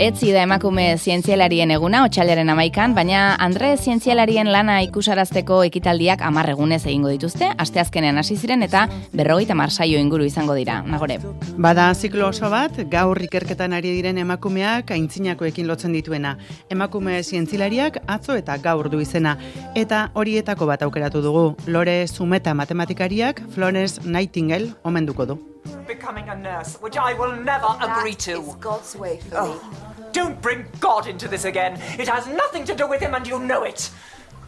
Etzi da emakume zientzialarien eguna, otxaleren amaikan, baina Andre zientzialarien lana ikusarazteko ekitaldiak amarregunez egingo dituzte, asteazkenean hasi ziren eta berrogeita marsaio inguru izango dira, nagore. Bada ziklo oso bat, gaur ikerketan ari diren emakumeak aintzinakoekin lotzen dituena. Emakume zientzilariak atzo eta gaur du izena. Eta horietako bat aukeratu dugu, Lore Zumeta matematikariak Florence Nightingale omenduko du. Becoming a nurse, which I will never agree to. That is God's way for me. Oh, don't bring God into this again. It has nothing to do with him and you know it.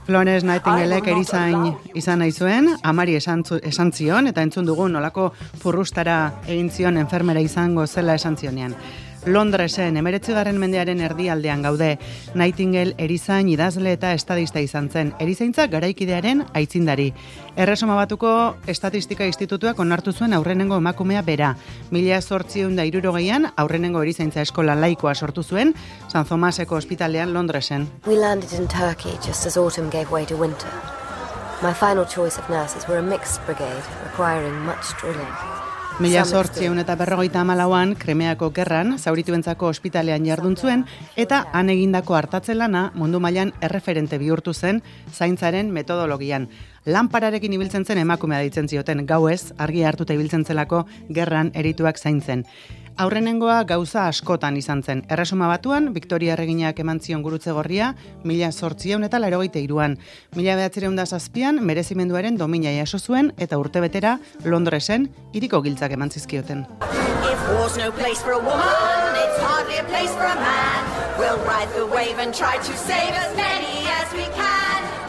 Florence Nightingaleek erizain izan nahi zuen, amari esan, esan zion, eta entzun dugu nolako furrustara egin zion enfermera izango zela esan zionean. Londresen, emeretzigarren mendearen erdialdean gaude, Nightingale erizain idazle eta estadista izan zen, erizaintza garaikidearen aitzindari. Erresuma batuko Estatistika Institutuak onartu zuen aurrenengo emakumea bera. Mila sortziun da irurogeian, aurrenengo erizaintza eskola laikoa sortu zuen, San Thomaseko ospitalean Londresen. We landed in Turkey just as autumn gave way to winter. My final choice of nurses were a mixed brigade, requiring much drilling. Mila Some sortziun eta berrogeita amalauan, kremeako gerran, zaurituentzako ospitalean jardun zuen, eta han egindako hartatzen lana mundu mailan erreferente bihurtu zen zaintzaren metodologian. Lanpararekin ibiltzen zen emakumea ditzen zioten, gauez, argi hartuta ibiltzen zelako gerran erituak zaintzen. Aurrenengoa gauza askotan izan zen. Erresuma batuan, Victoria Erreginak eman zion gurutze gorria, mila sortzieun eta larogeite iruan. Mila behatzireun da zazpian, merezimenduaren domina jaso zuen, eta urtebetera Londresen iriko giltzak eman zizkioten.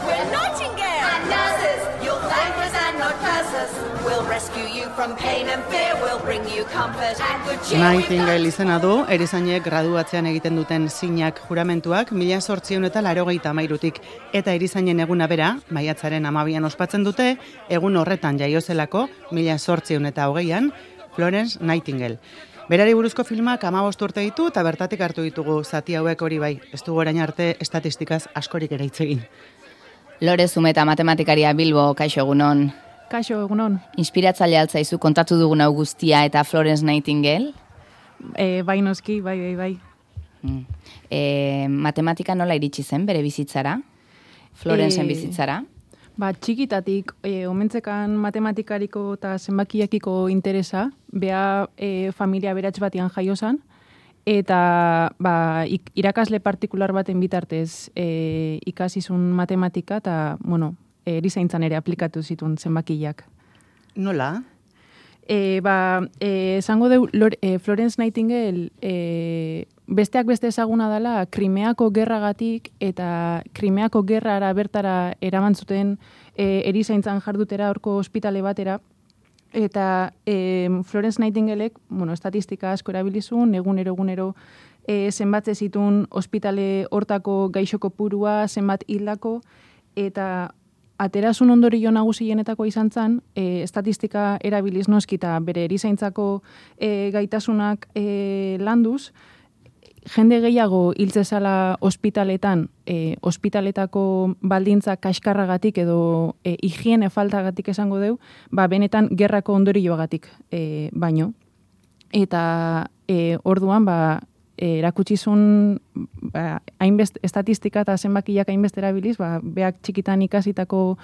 We're Nightingale and nurses. You'll thank us and not curse us. Rescue you from pain and fear. We'll bring you comfort and good cheer. Nightingale izena du, erizainek graduatzean egiten duten zinak juramentuak, mila sortzion eta larogeita amairutik, eta erizainen eguna bera, maiatzaren amabian ospatzen dute, egun horretan jaiozelako, mila sortzion eta hogeian, Florence Nightingale. Berari buruzko filmak amabost urte ditu eta bertatik hartu ditugu zati hauek hori bai, ez dugu orain arte estatistikaz askorik ere hitz egin. Lore Zumeta matematikaria Bilbo, kaixo egunon. Kaixo, egunon. Inspiratzaile altzaizu kontatu dugun hau guztia eta Florence Nightingale. E, bai noski, bai, bai, bai. Mm. E, matematika nola iritsi zen bere bizitzara? Florenceen Eh, bizitzara? Ba, txikitatik, e, omentzekan matematikariko eta zenbakiakiko interesa, bea e, familia beratx batian jaiozan, eta ba, irakasle partikular baten bitartez e, ikasizun matematika eta, bueno, erizaintzan ere aplikatu zituen zenbakiak. Nola? E, ba, e, esango deu, Lor, e, Florence Nightingale e, besteak beste ezaguna dela Krimeako gerragatik eta Krimeako gerrara bertara eraman zuten e, erizaintzan jardutera horko ospitale batera eta e, Florence Nightingaleek, bueno, estatistika asko erabilizun, egunero egunero e, zenbatze zitun ospitale hortako gaixo kopurua, zenbat hildako, eta aterasun ondorio nagusienetako izan zen, e, estatistika erabiliz noski eta bere erizaintzako e, gaitasunak e, landuz, jende gehiago hiltzezala ospitaletan, e, ospitaletako baldintza kaskarragatik edo e, higiene faltagatik esango deu, ba, benetan gerrako ondorioagatik e, baino. Eta e, orduan, ba, e, erakutsi zuen ba, hainbest, estatistika eta zenbakiak hainbeste erabiliz, ba, beak txikitan ikasitako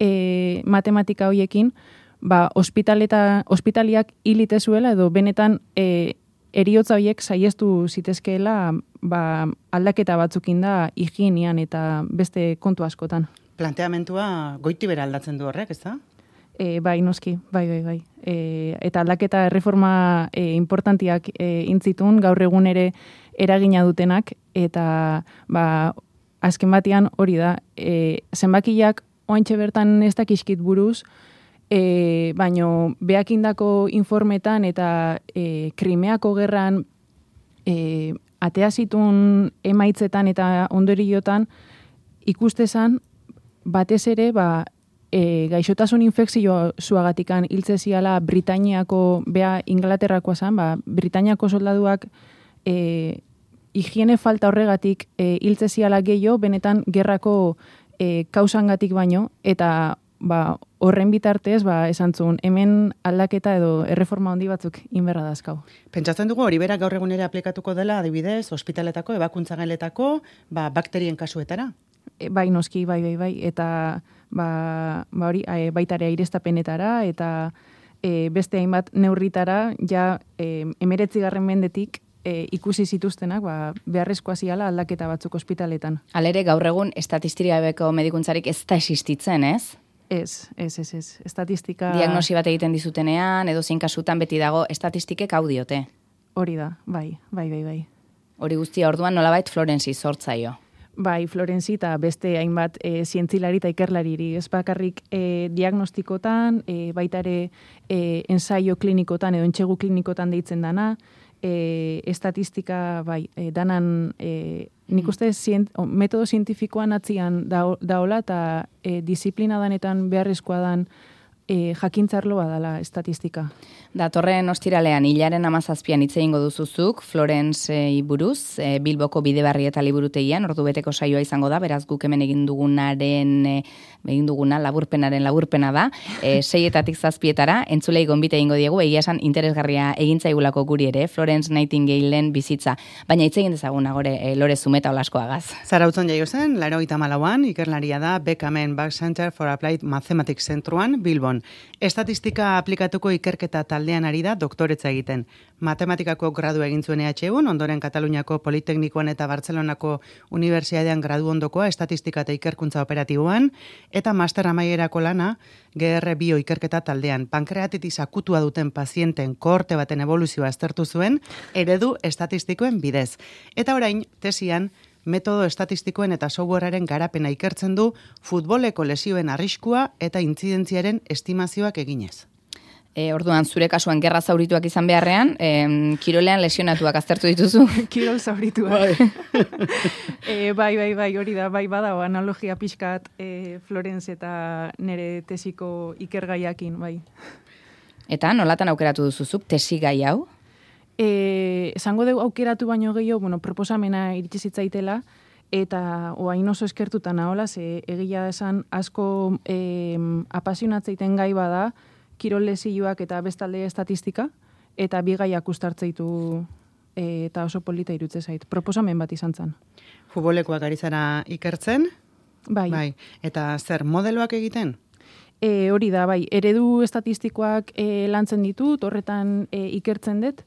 e, matematika hoiekin, ba, ospitaleta, ospitaliak hilite zuela edo benetan e, eriotza horiek saiestu zitezkeela ba, aldaketa batzukin da higienian eta beste kontu askotan. Planteamentua goiti bera aldatzen du horrek, ez da? E, bai, noski, bai, bai, bai. E, eta aldaketa erreforma e, importantiak e, intzitun, gaur egun ere eragina dutenak, eta ba, azken batean hori da, e, zenbakiak ointxe bertan ez dakiskit buruz, e, baino beakindako informetan eta e, krimeako gerran e, atea zitun emaitzetan eta ondoriotan ikustezan batez ere ba, e, gaixotasun infekzio zuagatikan hiltze ziala Britainiako, bea Inglaterrakoa zen, ba, Britainiako soldaduak e, higiene falta horregatik e, hiltze ziala gehiago, benetan gerrako e, kausangatik baino, eta ba, horren bitartez, ba, esan zuen, hemen aldaketa edo erreforma handi batzuk inberra dazkau. Pentsatzen dugu hori berak gaur egunera aplikatuko dela adibidez ospitaletako ebakuntza ba, bakterien kasuetara. E, bai noski, bai, bai, bai, eta ba, ba hori, e, baitare aireztapenetara, eta e, beste hainbat neurritara, ja e, emeretzi garren mendetik e, ikusi zituztenak, ba, beharrezkoa ziala aldaketa batzuk ospitaletan. Alere gaur egun estatistika beko medikuntzarik ez da existitzen, ez? Ez, ez, ez, ez. Estatistika... Diagnosi bat egiten dizutenean, edo zein kasutan beti dago, estatistikek hau diote. Hori da, bai, bai, bai, bai. Hori guztia orduan nolabait Florenzi sortzaio. Bai, Florenzi eta beste hainbat e, zientzilari eta ikerlariri. Ez bakarrik e, diagnostikotan, e, baita ere e, ensaio klinikotan edo entxegu klinikotan deitzen dana, e, estatistika, bai, e, danan, e, nik uste zient, o, metodo zientifikoan atzian da, daola eta e, disiplina danetan beharrezkoa dan e, jakintzarloa dala estatistika. Datorren ostiralean hilaren amazazpian hitz egingo duzuzuk, Florence buruz, e, Bilboko bide barri eta liburutegian, ordu beteko saioa izango da, beraz guk hemen egin dugunaren, e, egin duguna laburpenaren laburpena da, e, seietatik zazpietara, entzulei gonbite egingo diegu, egia esan interesgarria egintzaigulako guri ere, Florence Nightingale bizitza, baina hitz egin dezaguna gore e, lore zumeta olaskoagaz. Zarautzen jaio zen, laro ikerlaria da Beckamen Back Center for Applied Mathematics Zentruan, Bilbon. Estatistika aplikatuko ikerketa taldean ari da doktoretza egiten. Matematikako gradu egin zuen EHUn, ondoren Kataluniako Politeknikoan eta Bartzelonako Unibertsiadean gradu ondokoa estatistika eta ikerkuntza operatiboan, eta master amaierako lana GR bio ikerketa taldean. Pankreatitis akutua duten pazienten korte baten evoluzioa aztertu zuen, eredu estatistikoen bidez. Eta orain, tesian, metodo estatistikoen eta softwarearen garapena ikertzen du futboleko lesioen arriskua eta intzidentziaren estimazioak eginez. E, orduan, zure kasuan gerra zaurituak izan beharrean, e, kirolean lesionatuak aztertu dituzu. Kirol zaurituak. Bai. e, bai, bai, bai, hori da, bai, bada, analogia pixkat e, Florence eta nere tesiko ikergaiakin, bai. Eta nolatan aukeratu duzuzuk tesi gai hau? E, esango dugu aukeratu baino gehiago, bueno, proposamena iritsi zitzaitela, eta oain oso eskertuta nahola, ze egia esan asko e, apasionatzeiten gai bada, kirol lesioak eta bestalde estatistika, eta bi gaiak ustartzeitu e, eta oso polita irutze zait. Proposamen bat izan zen. Futbolekoak ari zara ikertzen? Bai. bai. Eta zer modeloak egiten? E, hori da, bai. Eredu estatistikoak e, lantzen ditut, horretan e, ikertzen dut,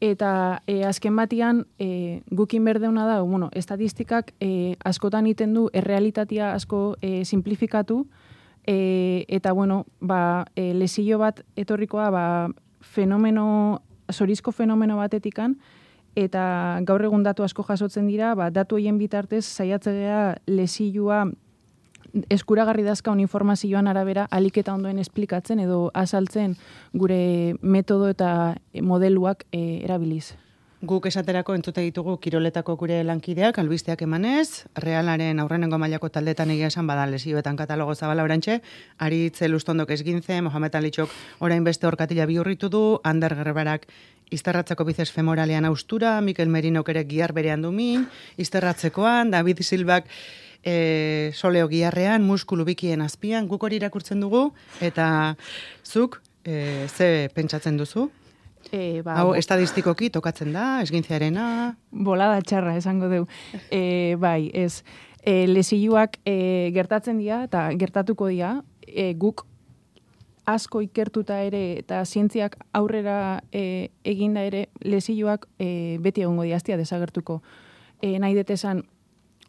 eta e, azken batian e, gukin berdeuna da, bueno, estatistikak e, askotan iten du errealitatea asko e, simplifikatu, e, eta bueno, ba, e, lesio bat etorrikoa ba, fenomeno, zorizko fenomeno batetikan, eta gaur egun datu asko jasotzen dira, ba, datu hoien bitartez saiatzea lesioa eskuragarri dazkaun informazioan arabera aliketa ondoen esplikatzen edo azaltzen gure metodo eta modeluak e, erabiliz. Guk esaterako entzute ditugu kiroletako gure lankideak, albisteak emanez, realaren aurrenengo mailako taldetan egia esan bada lesioetan katalogo zabala orantxe, aritze lustondok esgintze, Mohamed Alitxok orain beste orkatila biurritu du, Ander Gerberak izterratzeko bizes femoralean austura, Mikel Merinok ere giar berean du min, izterratzekoan, David Silbak e, soleo giarrean, muskulu bikien azpian, guk hori irakurtzen dugu, eta zuk, e, ze pentsatzen duzu? E, ba, Hau, estadistikoki tokatzen da, esgintziarena... Bolada txarra, esango deu. E, bai, ez, e, lesioak e, gertatzen dira, eta gertatuko dira, e, guk asko ikertuta ere eta zientziak aurrera e, eginda ere lesioak e, beti egongo diaztia desagertuko. E, nahi detesan,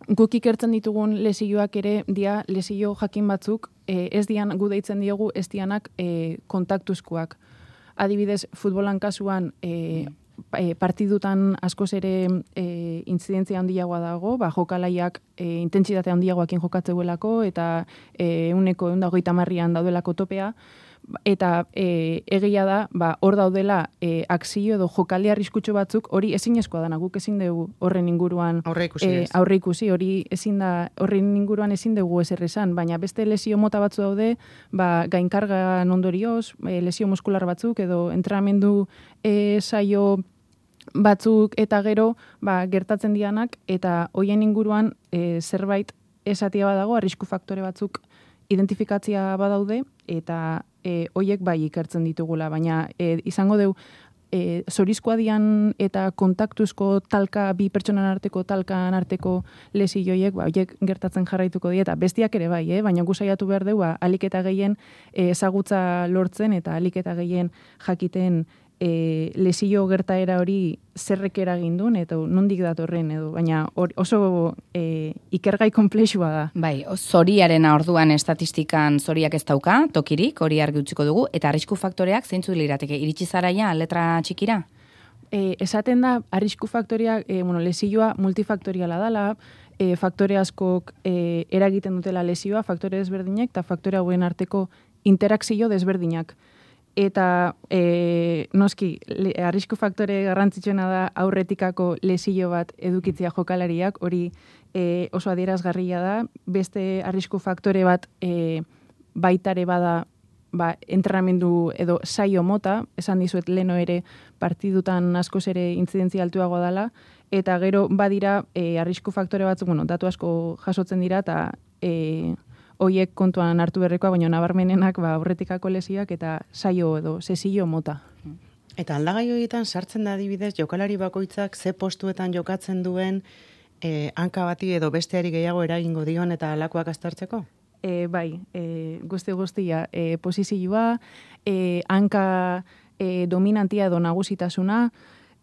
guk ikertzen ditugun lesioak ere dia lesio jakin batzuk e, ez dian gu deitzen diogu ez dianak e, kontaktuzkoak. Adibidez, futbolan kasuan e, e, partidutan askoz ere e, intzidentzia handiagoa dago, ba, jokalaiak e, intentsitate handiagoakin jokatzeuelako eta e, uneko eundagoita marrian daudelako topea, eta e, egia da, ba, hor daudela e, akzio edo jokalea arriskutsu batzuk, hori ezinezkoa dana, guk ezin dugu horren inguruan aurre ikusi, e, aurre ikusi hori ezin da, horren inguruan ezin dugu ezer esan, baina beste lesio mota batzu daude, ba, gainkarga ondorioz, e, lesio muskular batzuk, edo entrenamendu e, saio batzuk eta gero ba, gertatzen dianak, eta hoien inguruan e, zerbait esatia badago, arrisku faktore batzuk identifikatzia badaude, eta e, hoiek bai ikertzen ditugula, baina e, izango deu, e, zorizkoa dian eta kontaktuzko talka, bi pertsonan arteko talkan arteko lesi joiek, ba, oiek gertatzen jarraituko die, eta bestiak ere bai, eh? baina gusaiatu behar du, ba, alik eta gehien e, ezagutza lortzen eta alik eta gehien jakiten e, lesio gertaera hori zerrek eragin duen, eta nondik datorren, edo, baina hor, oso e, ikergai komplexua da. Bai, zoriaren orduan estatistikan zoriak ez dauka, tokirik, hori argi utziko dugu, eta arrisku faktoreak zeintzu lirateke, iritsi zaraia letra txikira? E, esaten da, arrisku faktoriak, e, bueno, lesioa multifaktoriala dala, e, faktore askok e, eragiten dutela lesioa, faktore desberdinak, eta faktore hauen arteko interakzio desberdinak. Eta e, noski, le, arrisku faktore garrantzitsuena da aurretikako lesio bat edukitzea jokalariak, hori e, oso adierazgarria da, beste arrisku faktore bat e, baitare bada ba, entrenamendu edo saio mota, esan dizuet leno ere partidutan askoz ere intzidentzia altuago dala, eta gero badira e, arrisku faktore batzuk, bueno, datu asko jasotzen dira, eta e, hoiek kontuan hartu berrekoa, baina nabarmenenak ba, aurretikako lesiak eta saio edo sesio mota. Eta aldagai horietan sartzen da adibidez jokalari bakoitzak ze postuetan jokatzen duen eh, hanka bati edo besteari gehiago eragingo dion eta alakoak aztertzeko? E, bai, e, guzti guztia, e, posizioa, e, hanka e, dominantia edo nagusitasuna,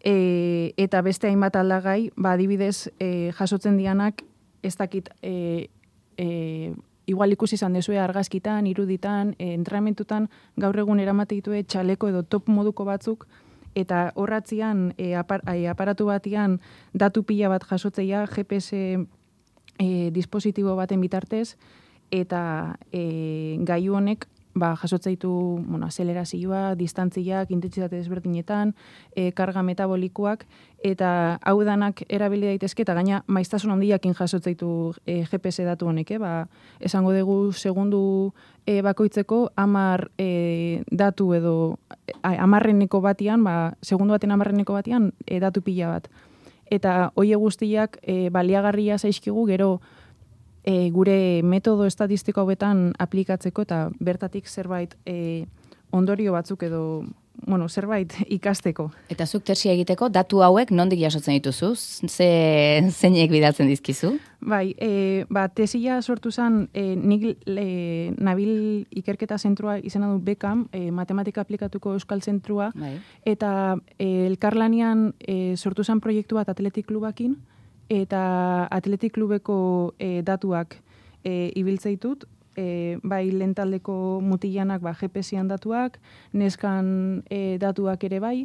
e, eta beste hainbat aldagai, ba, adibidez, e, jasotzen dianak, ez dakit, e, e, igual ikusi izan dezue argazkitan, iruditan, e, entrenamentutan gaur egun eramate ditue txaleko edo top moduko batzuk, eta horratzian e, apar, ai, aparatu batian datu pila bat jasotzeia GPS e, dispositibo baten bitartez, eta e, gaiu honek ba, jasotzaitu bueno, azelerazioa, distantziak, intentsitate desberdinetan, e, karga metabolikoak, eta hau danak erabili daitezke, eta gaina maiztasun handiakin jasotzaitu e, GPS datu honek, eh? ba, esango dugu segundu e, bakoitzeko amar e, datu edo a, amarreneko batian, ba, segundu baten amarreneko batian e, datu pila bat. Eta hoie guztiak e, baliagarria zaizkigu gero e, gure metodo estatistiko hauetan aplikatzeko eta bertatik zerbait e, ondorio batzuk edo bueno, zerbait ikasteko. Eta zuk tesia egiteko, datu hauek nondik jasotzen dituzu? Ze, zeinek bidaltzen dizkizu? Bai, e, ba, tesia sortu zen, e, nik e, nabil ikerketa zentrua izena du bekam, e, matematika aplikatuko euskal zentrua, Bai. eta e, elkarlanian e, sortu zen proiektu bat atletik klubakin, eta atletik klubeko e, datuak e, ibiltzeitut, e, bai lentaldeko mutilanak ba, GPS-ian datuak, neskan e, datuak ere bai,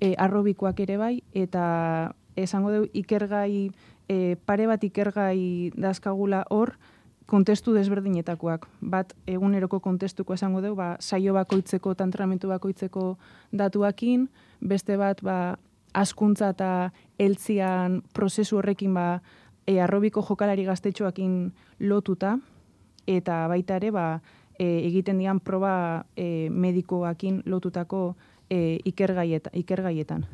e, arrobikoak ere bai, eta esango dugu ikergai, e, pare bat ikergai dazkagula hor, kontestu desberdinetakoak. Bat eguneroko kontestuko esango dugu, ba, saio bakoitzeko, tantramentu bakoitzeko datuakin, beste bat ba, askuntza eta eltzian prozesu horrekin ba, e, arrobiko jokalari gaztetxoakin lotuta, eta baita ere ba, e, egiten dian proba e, medikoakin lotutako e, ikergaieta, ikergaietan.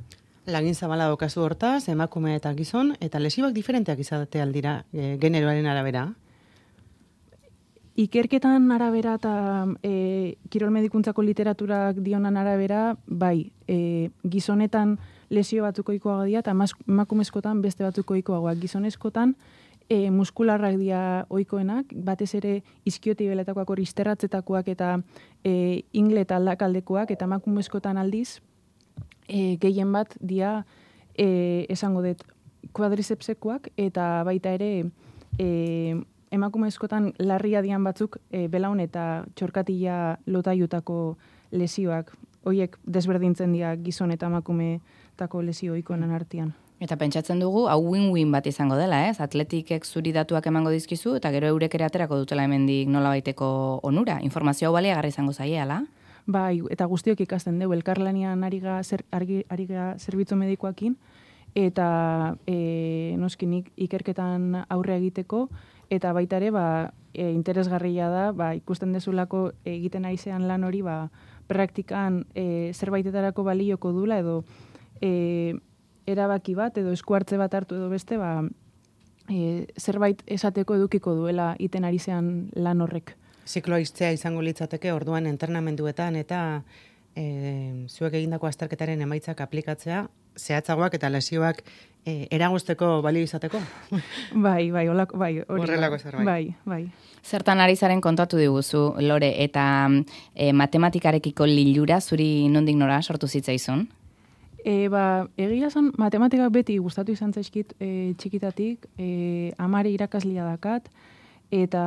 Lagin zabala daukazu hortaz, emakume eta gizon, eta lesibak diferenteak izate aldira, e, generoaren arabera. Ikerketan arabera eta e, kirol medikuntzako literaturak dionan arabera, bai, e, gizonetan lesio batzuko ikoago dira, eta emakumezkotan beste batzuko ikoagoak. Gizonezkotan e, muskularrak dira oikoenak, batez ere izkiotibeletakoak hori izterratzetakoak eta e, ingle eta aldakaldekoak, eta emakumezkotan aldiz, e, gehien bat dia e, esango dut kuadrizepsekoak eta baita ere e, emakumezkotan larria dian batzuk e, belaun eta txorkatila lotaiutako lesioak. Hoiek desberdintzen dira gizon eta emakumeetako lesio ikoenen artean. Eta pentsatzen dugu, hau win-win bat izango dela, ez? Atletikek zuri datuak emango dizkizu, eta gero eurek ere aterako dutela hemendik nolabaiteko onura. Informazio hau baliagarri izango zaiela. Bai, eta guztiok ikasten dugu, elkarlanian ari ga, zer, argi, ari ga zerbitzu medikoakin, eta e, noski nik ikerketan aurre egiteko, eta baita ere, ba, e, interesgarria da, ba, ikusten dezulako egiten aizean lan hori, ba, praktikan e, zerbaitetarako balioko dula, edo e, erabaki bat, edo eskuartze bat hartu edo beste, ba, e, zerbait esateko edukiko duela iten ari zean lan horrek. zikloa izango litzateke orduan entrenamenduetan eta e, zuek egindako azterketaren emaitzak aplikatzea, zehatzagoak eta lesioak e, eragozteko balio izateko. Bai, bai, olako, bai, hori. Horrelako zerbait. Bai, bai. Zertan ari zaren kontatu diguzu, Lore, eta e, matematikarekiko lilura zuri nondik nora sortu zitzaizun? E, ba, egia zen, matematikak beti gustatu izan zaizkit e, txikitatik, e, amari irakaslia dakat, eta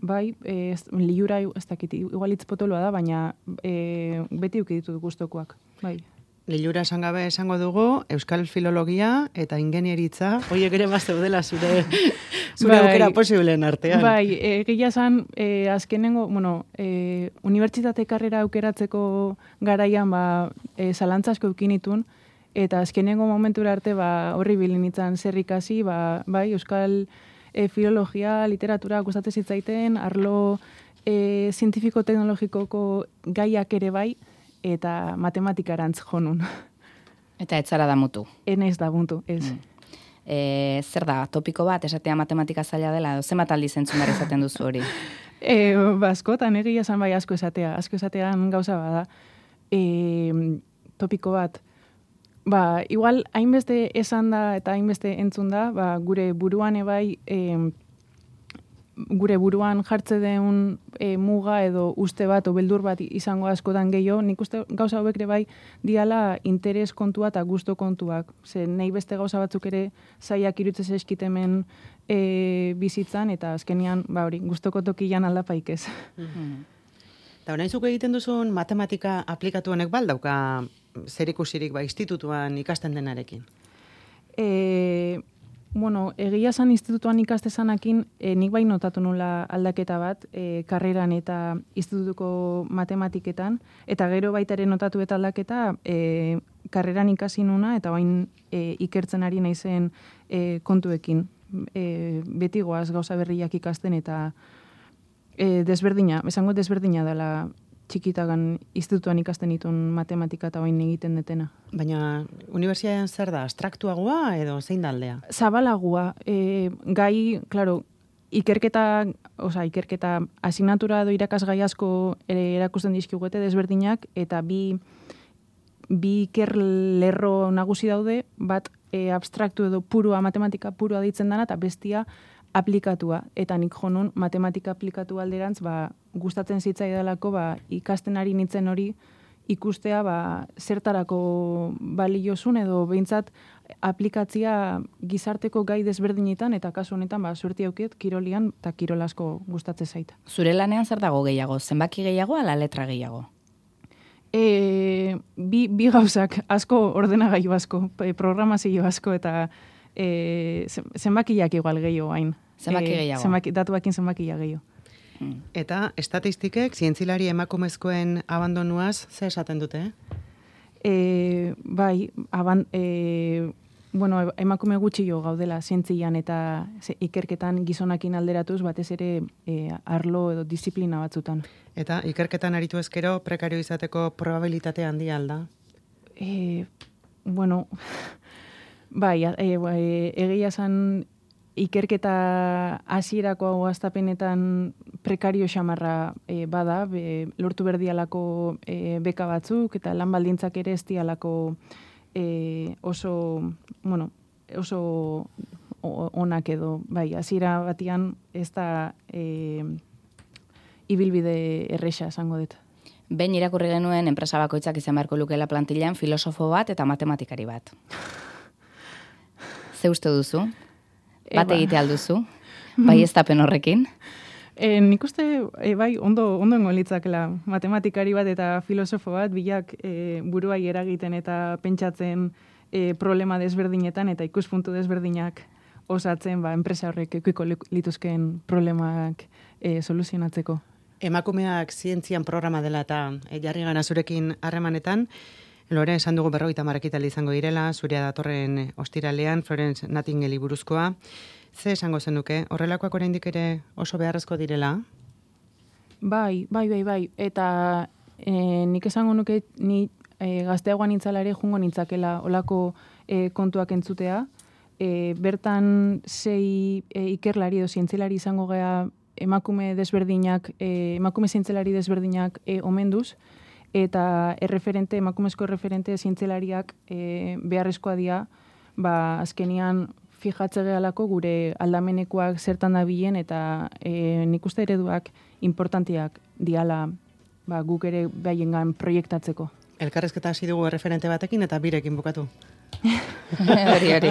bai, e, ez, liura ez dakit, igual hitz potoloa da, baina e, beti uki ditut gustokoak. Bai. Lilura esan gabe esango dugu, Euskal Filologia eta Ingenieritza, hoiek ere dela zure, zure Bai. aukera posibleen artean. Bai, egia esan, e, azkenengo, bueno, e, unibertsitate karrera aukeratzeko garaian, ba, e, zalantza asko eukinitun, eta azkenengo momentura arte, ba, horri bilinitzan zer ikasi, ba, bai, euskal e, filologia, literatura gustatzen zitzaiten, arlo e, zientifiko-teknologikoko gaiak ere bai, eta matematikarantz jonun. Eta etzara da mutu. Enez da buntu, ez. E, zer da, topiko bat, esatea matematika zaila dela, edo zenbat aldiz entzun behar izaten duzu hori? E, ba, askotan egia esan bai asko esatea, asko esatean gauza bada. E, topiko bat, ba, igual hainbeste esan da eta hainbeste entzun da, ba, gure buruan ebai, e, gure buruan jartze den e, muga edo uste bat o beldur bat izango askotan gehiago, nik uste gauza ere bai diala interes kontua eta gusto kontuak. Ze nahi beste gauza batzuk ere zaiak irutzez eskitemen e, bizitzan eta azkenian ba hori gustoko tokian aldapaik ez. Eta orain zuk egiten duzun matematika aplikatu honek baldauka zer ikusirik ba, institutuan ikasten denarekin. E, bueno, egia zan institutuan ikastezanakin, e, nik bai notatu nula aldaketa bat, e, karreran eta institutuko matematiketan, eta gero baita ere notatu eta aldaketa, e, karreran ikasi nuna, eta bain e, ikertzen ari naizen e, kontuekin. E, beti goaz gauza berriak ikasten eta e, desberdina, esango desberdina dela txikitagan institutuan ikasten ditun matematika eta bain egiten detena. Baina, unibertsitatean zer da, abstraktuagoa edo zein da aldea? zabalagua, e, gai, claro, ikerketa, oza, ikerketa asignatura edo irakasgai asko ere erakusten dizkigute desberdinak, eta bi, bi iker lerro nagusi daude, bat e, abstraktu edo purua, matematika purua ditzen dana, eta bestia aplikatua. Eta nik jonun matematika aplikatu alderantz, ba, gustatzen zitzaidalako, ba, ikasten ari nintzen hori, ikustea ba, zertarako baliozun edo behintzat aplikatzia gizarteko gai desberdinetan eta kasu honetan ba, suerti aukiet kirolian eta kirol asko gustatzen zait. Zure lanean zer dago gehiago, zenbaki gehiago ala letra gehiago? E, bi, bi gauzak asko ordenagailu asko, e, programazio asko eta e, zen- zenbakiak igual gehiago hain. Zenbaki E, gehiago. Zenbaki, datuakin zenbakia gehiago. Eta estatistikek zientzilari emakumezkoen abandonuaz ze esaten dute? E, bai, aban, e, bueno, emakume gutxi jo gaudela zientzian eta ze, ikerketan gizonakin alderatuz batez ere e, arlo edo disiplina batzutan. Eta ikerketan aritu ezkero prekario izateko probabilitate handia alda. E, bueno, bai, e, bai, egia zan ikerketa hasierako hau astapenetan prekario xamarra e, bada, be, lortu berdialako e, beka batzuk, eta lan baldintzak ere ez dialako e, oso, bueno, oso onak edo, bai, hasiera batian ez da e, ibilbide erresa esango dut. Behin irakurri genuen enpresa bakoitzak izan beharko lukela plantilan filosofo bat eta matematikari bat. Ze uste duzu? Bat egite alduzu? Bai ez horrekin? E, nik uste, e, bai, ondo, ondo engo litzakela matematikari bat eta filosofo bat, bilak e, buruai eragiten eta pentsatzen e, problema desberdinetan eta ikuspuntu desberdinak osatzen ba, enpresa horrek ekuiko lituzkeen problemak e, soluzionatzeko. Emakumeak zientzian programa dela eta e, jarri gana zurekin harremanetan, Lore, esan dugu berrogeita marrekital izango direla, zurea datorren eh, ostiralean, Florence Nightingale buruzkoa. Ze esango zenuke, horrelakoak oraindik ere oso beharrezko direla? Bai, bai, bai, bai. Eta e, nik esango nuke ni e, gazteagoan nintzala jungo nintzakela olako e, kontuak entzutea. E, bertan sei e, ikerlari edo zientzialari izango gea emakume desberdinak, e, emakume zientzelari desberdinak e, omenduz, eta erreferente, emakumezko erreferente zientzelariak e, beharrezkoa dira, ba, azkenian fijatze gehalako gure aldamenekoak zertan da bilen, eta e, nik uste ereduak importantiak diala ba, guk ere behiengan proiektatzeko. Elkarrezketa hasi dugu erreferente batekin eta birekin bukatu. hori, hori.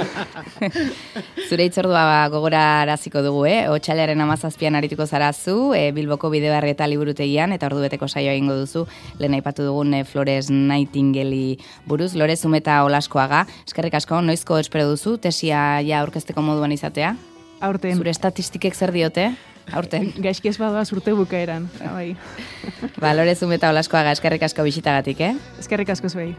Zure itzordua ba, gogora araziko dugu, eh? Otxalearen amazazpian arituko zara zu, e, Bilboko bideoarri eta liburutegian, eta ordu beteko saioa egingo duzu, lehen aipatu dugun e, Flores Nightingale buruz, Lore Zumeta Olaskoaga. Eskerrik asko, noizko espero duzu, tesia ja aurkezteko moduan izatea? Aurten, Zure estatistikek zer diote? Aurten. gaizki ez badoa urte bukaeran. Bai. ba, Lore Zumeta Olaskoaga, eskerrik asko bisitagatik, eh? Eskerrik asko zuei.